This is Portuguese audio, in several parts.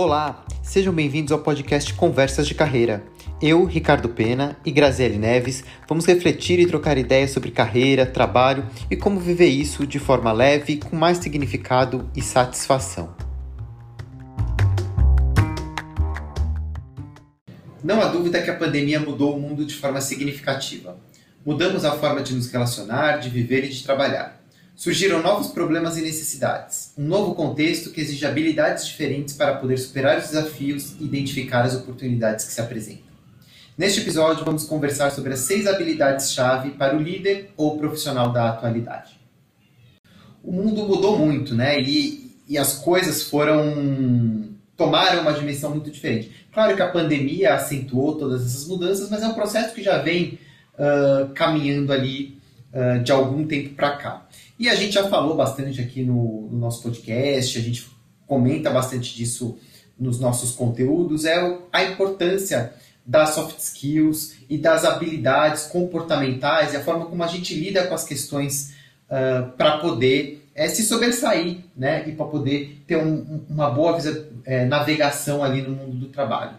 Olá, sejam bem-vindos ao podcast Conversas de Carreira. Eu, Ricardo Pena e Graziele Neves vamos refletir e trocar ideias sobre carreira, trabalho e como viver isso de forma leve, com mais significado e satisfação. Não há dúvida que a pandemia mudou o mundo de forma significativa. Mudamos a forma de nos relacionar, de viver e de trabalhar. Surgiram novos problemas e necessidades, um novo contexto que exige habilidades diferentes para poder superar os desafios e identificar as oportunidades que se apresentam. Neste episódio, vamos conversar sobre as seis habilidades-chave para o líder ou profissional da atualidade. O mundo mudou muito, né? E, e as coisas foram. tomaram uma dimensão muito diferente. Claro que a pandemia acentuou todas essas mudanças, mas é um processo que já vem uh, caminhando ali uh, de algum tempo para cá. E a gente já falou bastante aqui no, no, nosso podcast, a gente comenta bastante disso nos nossos conteúdos, é a importância das soft skills e das habilidades comportamentais e a forma como a gente lida com as questões uh, para poder é, se sobressair né, e para poder ter um, uma boa é, navegação ali no mundo do trabalho.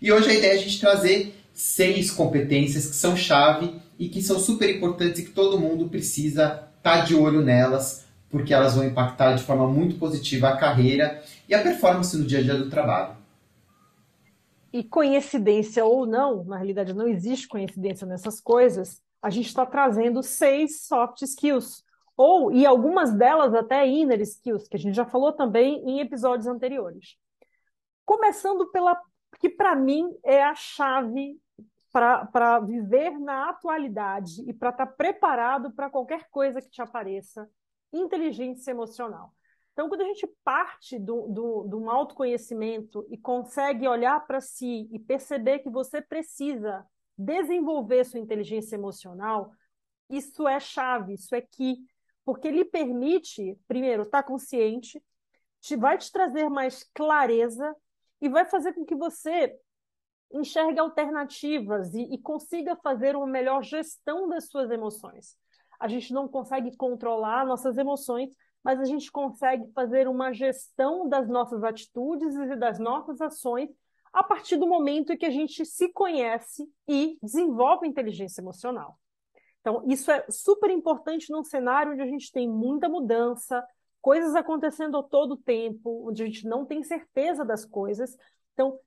E hoje a ideia é a gente trazer seis competências que são chave e que são super importantes e que todo mundo precisa tá de olho nelas, porque elas vão impactar de forma muito positiva a carreira e a performance no dia a dia do trabalho. E coincidência ou não, na realidade não existe coincidência nessas coisas, a gente está trazendo seis soft skills, ou e algumas delas até inner skills, que a gente já falou também em episódios anteriores. Começando pela que para mim é a chave para viver na atualidade e para estar tá preparado para qualquer coisa que te apareça, inteligência emocional. Então, quando a gente parte do um autoconhecimento e consegue olhar para si e perceber que você precisa desenvolver sua inteligência emocional, isso é chave, isso é key, porque lhe permite, primeiro, estar tá consciente, te, vai te trazer mais clareza e vai fazer com que você enxergue alternativas e, e consiga fazer uma melhor gestão das suas emoções. A gente não consegue controlar nossas emoções, mas a gente consegue fazer uma gestão das nossas atitudes e das nossas ações a partir do momento em que a gente se conhece e desenvolve inteligência emocional. Então, isso é super importante num cenário onde a gente tem muita mudança, coisas acontecendo a todo tempo, onde a gente não tem certeza das coisas. Então,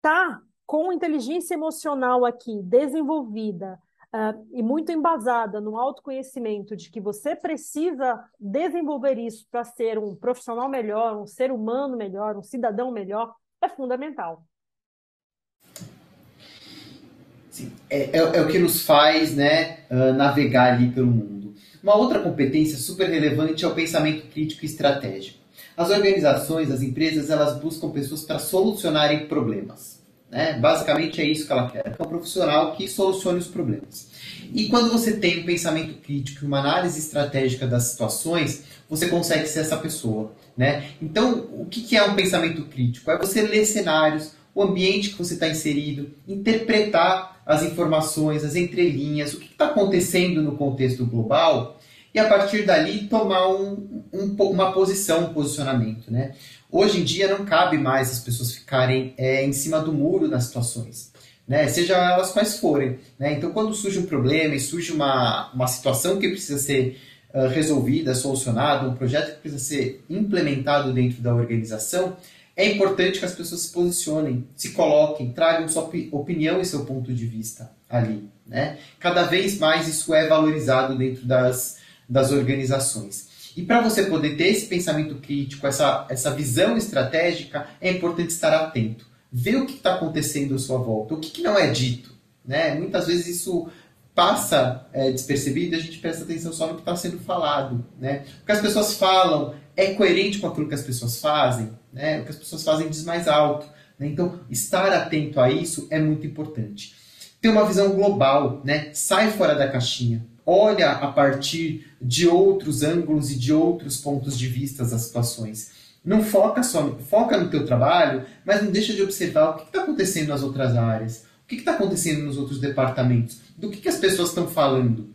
tá com inteligência emocional aqui desenvolvida uh, e muito embasada no autoconhecimento de que você precisa desenvolver isso para ser um profissional melhor, um ser humano melhor, um cidadão melhor, é fundamental. Sim, é, é, é o que nos faz né, uh, navegar ali pelo mundo. Uma outra competência super relevante é o pensamento crítico e estratégico. As organizações, as empresas, elas buscam pessoas para solucionarem problemas. Né? Basicamente é isso que ela quer, é um profissional que solucione os problemas. E quando você tem um pensamento crítico e uma análise estratégica das situações, você consegue ser essa pessoa. Né? Então, o que é um pensamento crítico? É você ler cenários, o ambiente que você está inserido, interpretar as informações, as entrelinhas, o que está acontecendo no contexto global e a partir dali tomar um, um, uma posição, um posicionamento. Né? Hoje em dia não cabe mais as pessoas ficarem é, em cima do muro nas situações, né? seja elas quais forem. Né? Então, quando surge um problema e surge uma, uma situação que precisa ser uh, resolvida, solucionada, um projeto que precisa ser implementado dentro da organização, é importante que as pessoas se posicionem, se coloquem, tragam sua opinião e seu ponto de vista ali. Né? Cada vez mais isso é valorizado dentro das, das organizações. E para você poder ter esse pensamento crítico, essa, essa visão estratégica, é importante estar atento. Ver o que está acontecendo à sua volta, o que, que não é dito. Né? Muitas vezes isso passa é, despercebido e a gente presta atenção só no que está sendo falado. Né? O que as pessoas falam é coerente com aquilo que as pessoas fazem. Né? O que as pessoas fazem diz mais alto. Né? Então, estar atento a isso é muito importante. Ter uma visão global, né? sai fora da caixinha olha a partir de outros ângulos e de outros pontos de vista as situações. Não foca só, foca no teu trabalho, mas não deixa de observar o que está acontecendo nas outras áreas, o que está acontecendo nos outros departamentos, do que, que as pessoas estão falando.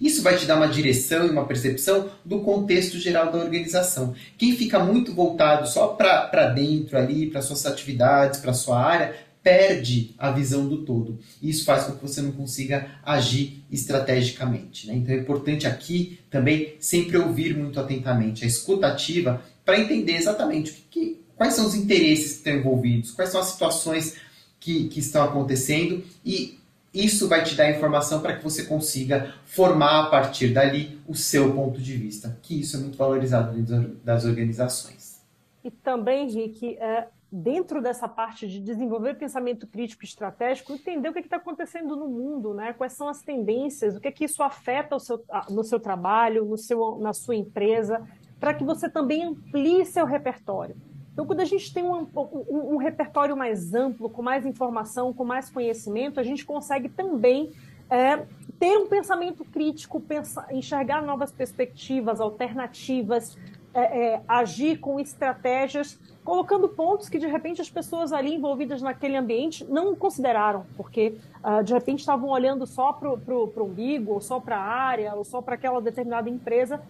Isso vai te dar uma direção e uma percepção do contexto geral da organização. Quem fica muito voltado só para dentro ali, para suas atividades, para sua área, perde a visão do todo. Isso faz com que você não consiga agir estrategicamente. Né? Então é importante aqui também sempre ouvir muito atentamente a escutativa para entender exatamente que, que, quais são os interesses que estão envolvidos, quais são as situações que, que estão acontecendo e isso vai te dar informação para que você consiga formar a partir dali o seu ponto de vista, que isso é muito valorizado dentro das organizações. E também, Rick, é, dentro dessa parte de desenvolver pensamento crítico e estratégico, entender o que é está acontecendo no mundo, né? quais são as tendências, o que é que isso afeta seu, no seu trabalho, no seu, na sua empresa, para que você também amplie seu repertório. Então, quando a gente tem um, um, um, repertório mais amplo, com mais informação, com mais conhecimento, a gente consegue também é, ter um pensamento crítico, pensar, enxergar novas perspectivas, alternativas, é, é, agir com estratégias colocando pontos que de repente as pessoas ali envolvidas naquele ambiente não consideraram, porque uh, de repente estavam olhando só para o umbigo, ou só para a área, ou só para aquela determinada empresa,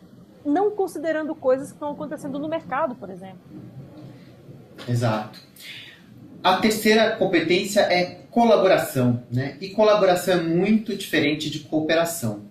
não considerando coisas que estão acontecendo no mercado, por exemplo. Exato. A terceira competência é colaboração, né? E colaboração é muito diferente de cooperação.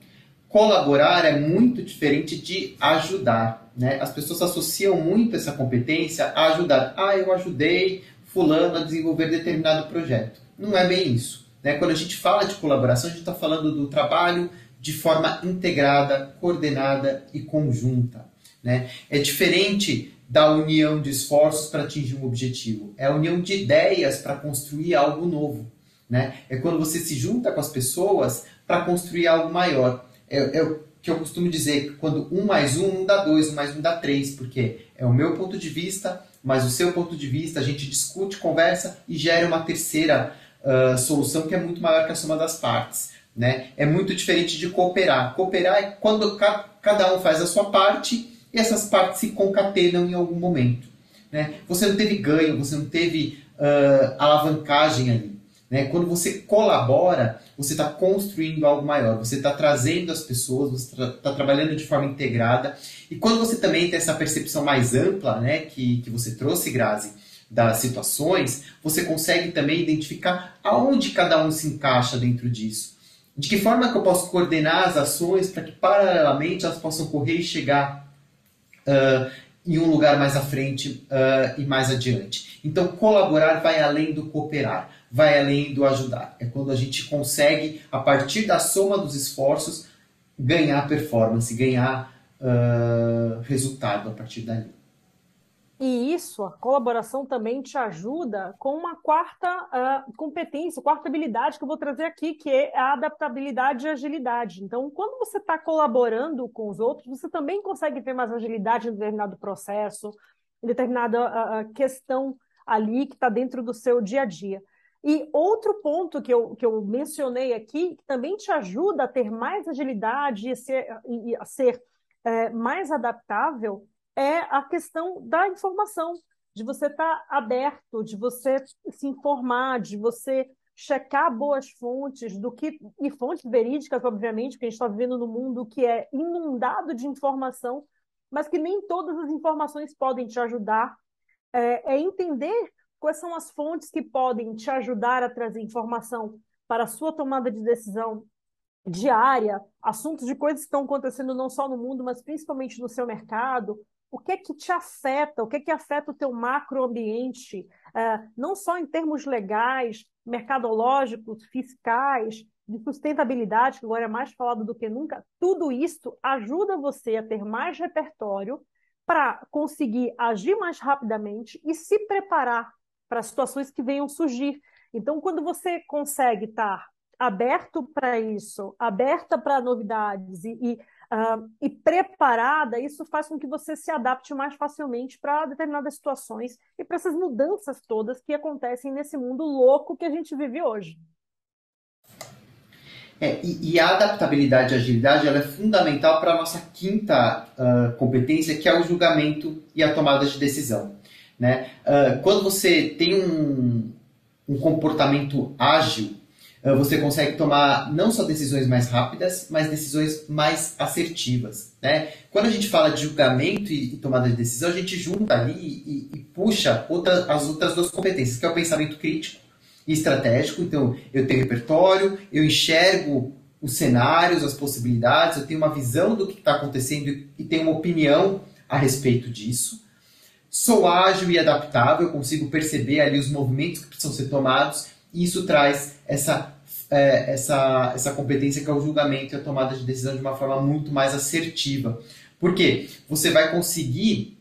Colaborar é muito diferente de ajudar. Né? As pessoas associam muito essa competência a ajudar. Ah, eu ajudei fulano a desenvolver determinado projeto. Não é bem isso. Né? Quando a gente fala de colaboração, a gente está falando do trabalho de forma integrada, coordenada e conjunta. Né? É diferente da união de esforços para atingir um objetivo. É a união de ideias para construir algo novo. Né? É quando você se junta com as pessoas para construir algo maior. É, é, que eu costumo dizer que quando um mais um não dá dois, um mais um dá três, porque é o meu ponto de vista, mas o seu ponto de vista, a gente discute, conversa e gera uma terceira uh, solução que é muito maior que a soma das partes. Né? É muito diferente de cooperar. Cooperar é quando ca cada um faz a sua parte e essas partes se concatenam em algum momento. Né? Você não teve ganho, você não teve uh, alavancagem ali. Né? Quando você colabora, você está construindo algo maior, você está trazendo as pessoas, você está tá trabalhando de forma integrada. E quando você também tem essa percepção mais ampla, né, que, que você trouxe, Grazi, das situações, você consegue também identificar aonde cada um se encaixa dentro disso. De que forma que eu posso coordenar as ações para que, paralelamente, elas possam correr e chegar uh, em um lugar mais à frente uh, e mais adiante. Então, colaborar vai além do cooperar vai além do ajudar. É quando a gente consegue, a partir da soma dos esforços, ganhar performance, ganhar uh, resultado a partir dali. E isso, a colaboração também te ajuda com uma quarta uh, competência, quarta habilidade que eu vou trazer aqui, que é a adaptabilidade e agilidade. Então, quando você está colaborando com os outros, você também consegue ter mais agilidade em determinado processo, em determinada uh, questão ali que está dentro do seu dia a dia. E outro ponto que eu, que eu mencionei aqui, que também te ajuda a ter mais agilidade e ser, e a ser é, mais adaptável, é a questão da informação, de você estar tá aberto, de você se informar, de você checar boas fontes do que e fontes verídicas, obviamente, porque a gente está vivendo num mundo que é inundado de informação, mas que nem todas as informações podem te ajudar. É, é entender Quais são as fontes que podem te ajudar a trazer informação para a sua tomada de decisão diária, assuntos de coisas que estão acontecendo não só no mundo, mas principalmente no seu mercado? O que é que te afeta? O que é que afeta o teu macroambiente? É, não só em termos legais, mercadológicos, fiscais, de sustentabilidade, que agora é mais falado do que nunca, tudo isso ajuda você a ter mais repertório para conseguir agir mais rapidamente e se preparar para situações que venham surgir. Então, quando você consegue estar aberto para isso, aberta para novidades e, e, uh, e, preparada, isso faz com que você se adapte mais facilmente para determinadas situações e para essas mudanças todas que acontecem nesse mundo louco que a gente vive hoje. É, e, e, a adaptabilidade e agilidade ela é fundamental para a nossa quinta uh, competência, que é o julgamento e a tomada de decisão. Né? Uh, quando você tem um, um comportamento ágil, uh, você consegue tomar não só decisões mais rápidas, mas decisões mais assertivas. Né? Quando a gente fala de julgamento e, e tomada de decisão, a gente junta ali e, e puxa outra, as outras duas competências, que é o pensamento crítico e estratégico. Então, eu tenho repertório, eu enxergo os cenários, as possibilidades, eu tenho uma visão do que está acontecendo e tenho uma opinião a respeito disso. Sou ágil e adaptável, consigo perceber ali os movimentos que precisam ser tomados e isso traz essa, é, essa, essa competência que é o julgamento e a tomada de decisão de uma forma muito mais assertiva. Por quê? Você vai conseguir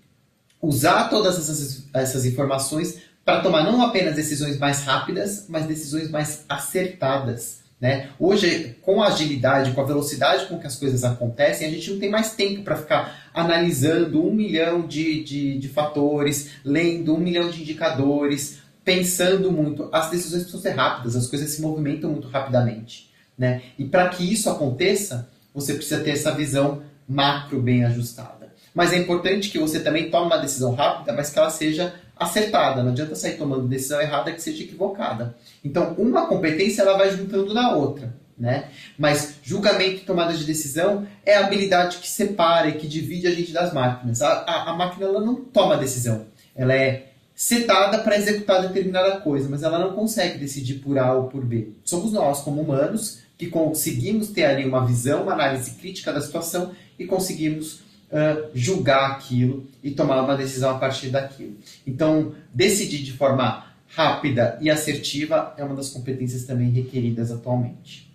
usar todas essas, essas informações para tomar não apenas decisões mais rápidas, mas decisões mais acertadas. Né? Hoje, com a agilidade, com a velocidade com que as coisas acontecem, a gente não tem mais tempo para ficar analisando um milhão de, de, de, fatores, lendo um milhão de indicadores, pensando muito. As decisões precisam ser rápidas, as coisas se movimentam muito rapidamente. Né? E para que isso aconteça, você precisa ter essa visão macro bem ajustada. Mas é importante que você também tome uma decisão rápida, mas que ela seja acertada. Não adianta sair tomando decisão errada que seja equivocada. Então, uma competência ela vai juntando na outra. Né? Mas julgamento e tomada de decisão é a habilidade que separa e que divide a gente das máquinas. A, a, a máquina ela não toma decisão. Ela é setada para executar determinada coisa, mas ela não consegue decidir por A ou por B. Somos nós, como humanos, que conseguimos ter ali uma visão, uma análise crítica da situação e conseguimos uh, julgar aquilo e tomar uma decisão a partir daquilo. Então, decidir de forma rápida e assertiva é uma das competências também requeridas atualmente.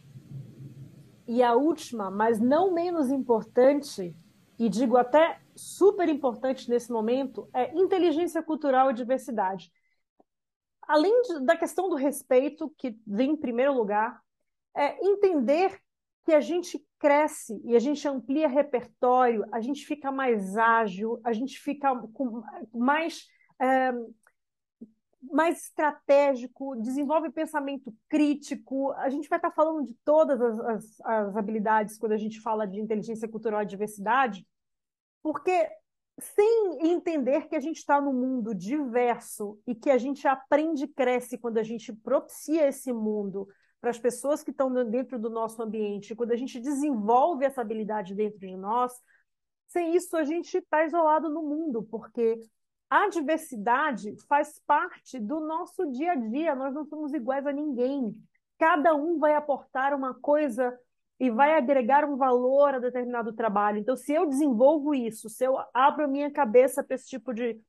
E a última, mas não menos importante, e digo até super importante nesse momento, é inteligência cultural e diversidade. Além de, da questão do respeito, que vem em primeiro lugar, é entender que a gente cresce e a gente amplia repertório, a gente fica mais ágil, a gente fica com mais, é, mais estratégico, desenvolve pensamento crítico. A gente vai estar falando de todas as, as, as habilidades quando a gente fala de inteligência cultural e diversidade, porque sem entender que a gente está num mundo diverso e que a gente aprende e cresce quando a gente propicia esse mundo para as pessoas que estão dentro do nosso ambiente, quando a gente desenvolve essa habilidade dentro de nós, sem isso a gente está isolado no mundo, porque a diversidade faz parte do nosso dia a dia, nós não somos iguais a ninguém. Cada um vai aportar uma coisa e vai agregar um valor a determinado trabalho. Então, se eu desenvolvo isso, se eu abro minha cabeça para esse tipo de,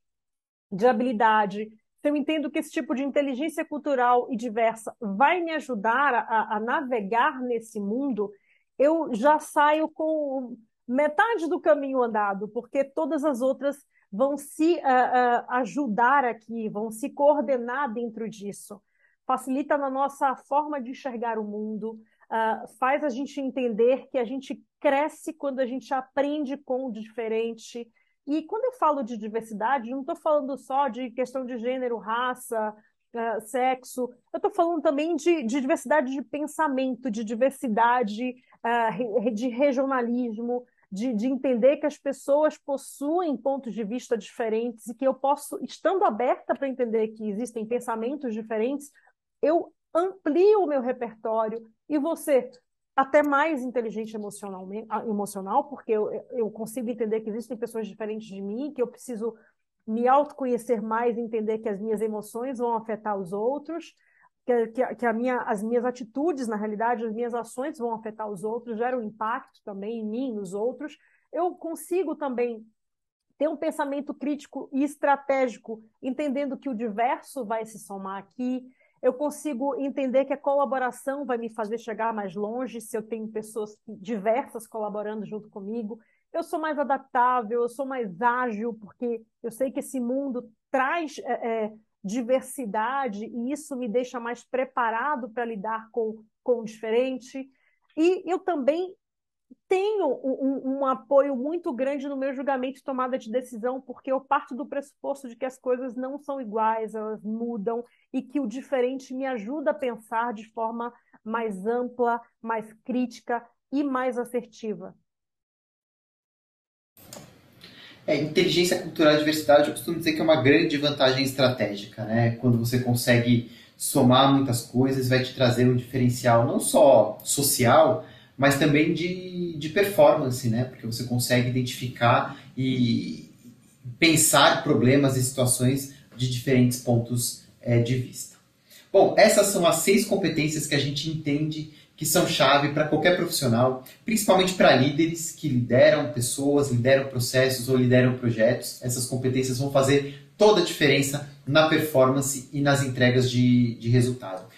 de habilidade, se eu entendo que esse tipo de inteligência cultural e diversa vai me ajudar a, a navegar nesse mundo, eu já saio com metade do caminho andado, porque todas as outras vão se uh, uh, ajudar aqui, vão se coordenar dentro disso. Facilita na nossa forma de enxergar o mundo, uh, faz a gente entender que a gente cresce quando a gente aprende com o diferente, e quando eu falo de diversidade, não estou falando só de questão de gênero, raça, uh, sexo, eu estou falando também de, de, diversidade de pensamento, de diversidade uh, de regionalismo, de, de, entender que as pessoas possuem pontos de vista diferentes e que eu posso, estando aberta para entender que existem pensamentos diferentes, eu amplio o meu repertório. E você até mais inteligente emocionalmente, emocional, porque eu, eu consigo entender que existem pessoas diferentes de mim, que eu preciso me autoconhecer mais, entender que as minhas emoções vão afetar os outros, que, que, que a minha, as minhas atitudes, na realidade, as minhas ações vão afetar os outros, geram impacto também em mim, nos outros. Eu consigo também ter um pensamento crítico e estratégico, entendendo que o diverso vai se somar aqui, eu consigo entender que a colaboração vai me fazer chegar mais longe se eu tenho pessoas diversas colaborando junto comigo. Eu sou mais adaptável, eu sou mais ágil, porque eu sei que esse mundo traz é, é, diversidade e isso me deixa mais preparado para lidar com, com o diferente. E eu também tenho um, um, apoio muito grande no meu julgamento e tomada de decisão, porque eu parto do pressuposto de que as coisas não são iguais, elas mudam, e que o diferente me ajuda a pensar de forma mais ampla, mais crítica e mais assertiva. É, inteligência cultural e diversidade, eu costumo dizer que é uma grande vantagem estratégica, né? Quando você consegue somar muitas coisas, vai te trazer um diferencial não só social, mas também de, de performance, né? Porque você consegue identificar e pensar problemas e situações de diferentes pontos é, de vista. Bom, essas são as seis competências que a gente entende que são chave para qualquer profissional, principalmente para líderes que lideram pessoas, lideram processos ou lideram projetos. Essas competências vão fazer toda a diferença na performance e nas entregas de, de resultado.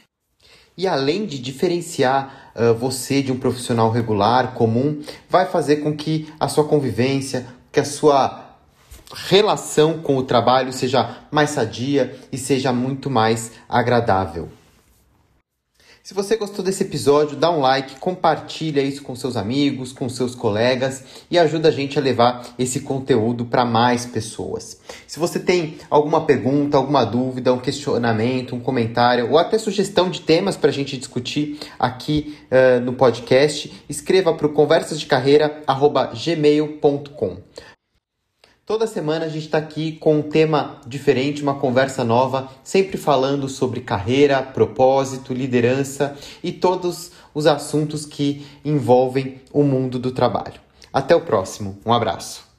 E além de diferenciar uh, você de um profissional regular, comum, vai fazer com que a sua convivência, que a sua relação com o trabalho seja mais sadia e seja muito mais agradável. Se você gostou desse episódio, dá um like, compartilha isso com seus amigos, com seus colegas e ajuda a gente a levar esse conteúdo para mais pessoas. Se você tem alguma pergunta, alguma dúvida, um questionamento, um comentário ou até sugestão de temas para a gente discutir aqui uh, no podcast, escreva para o conversasdecarreira@gmail.com. Toda semana a gente está aqui com um tema diferente, uma conversa nova, sempre falando sobre carreira, propósito, liderança e todos os assuntos que envolvem o mundo do trabalho. Até o próximo, um abraço.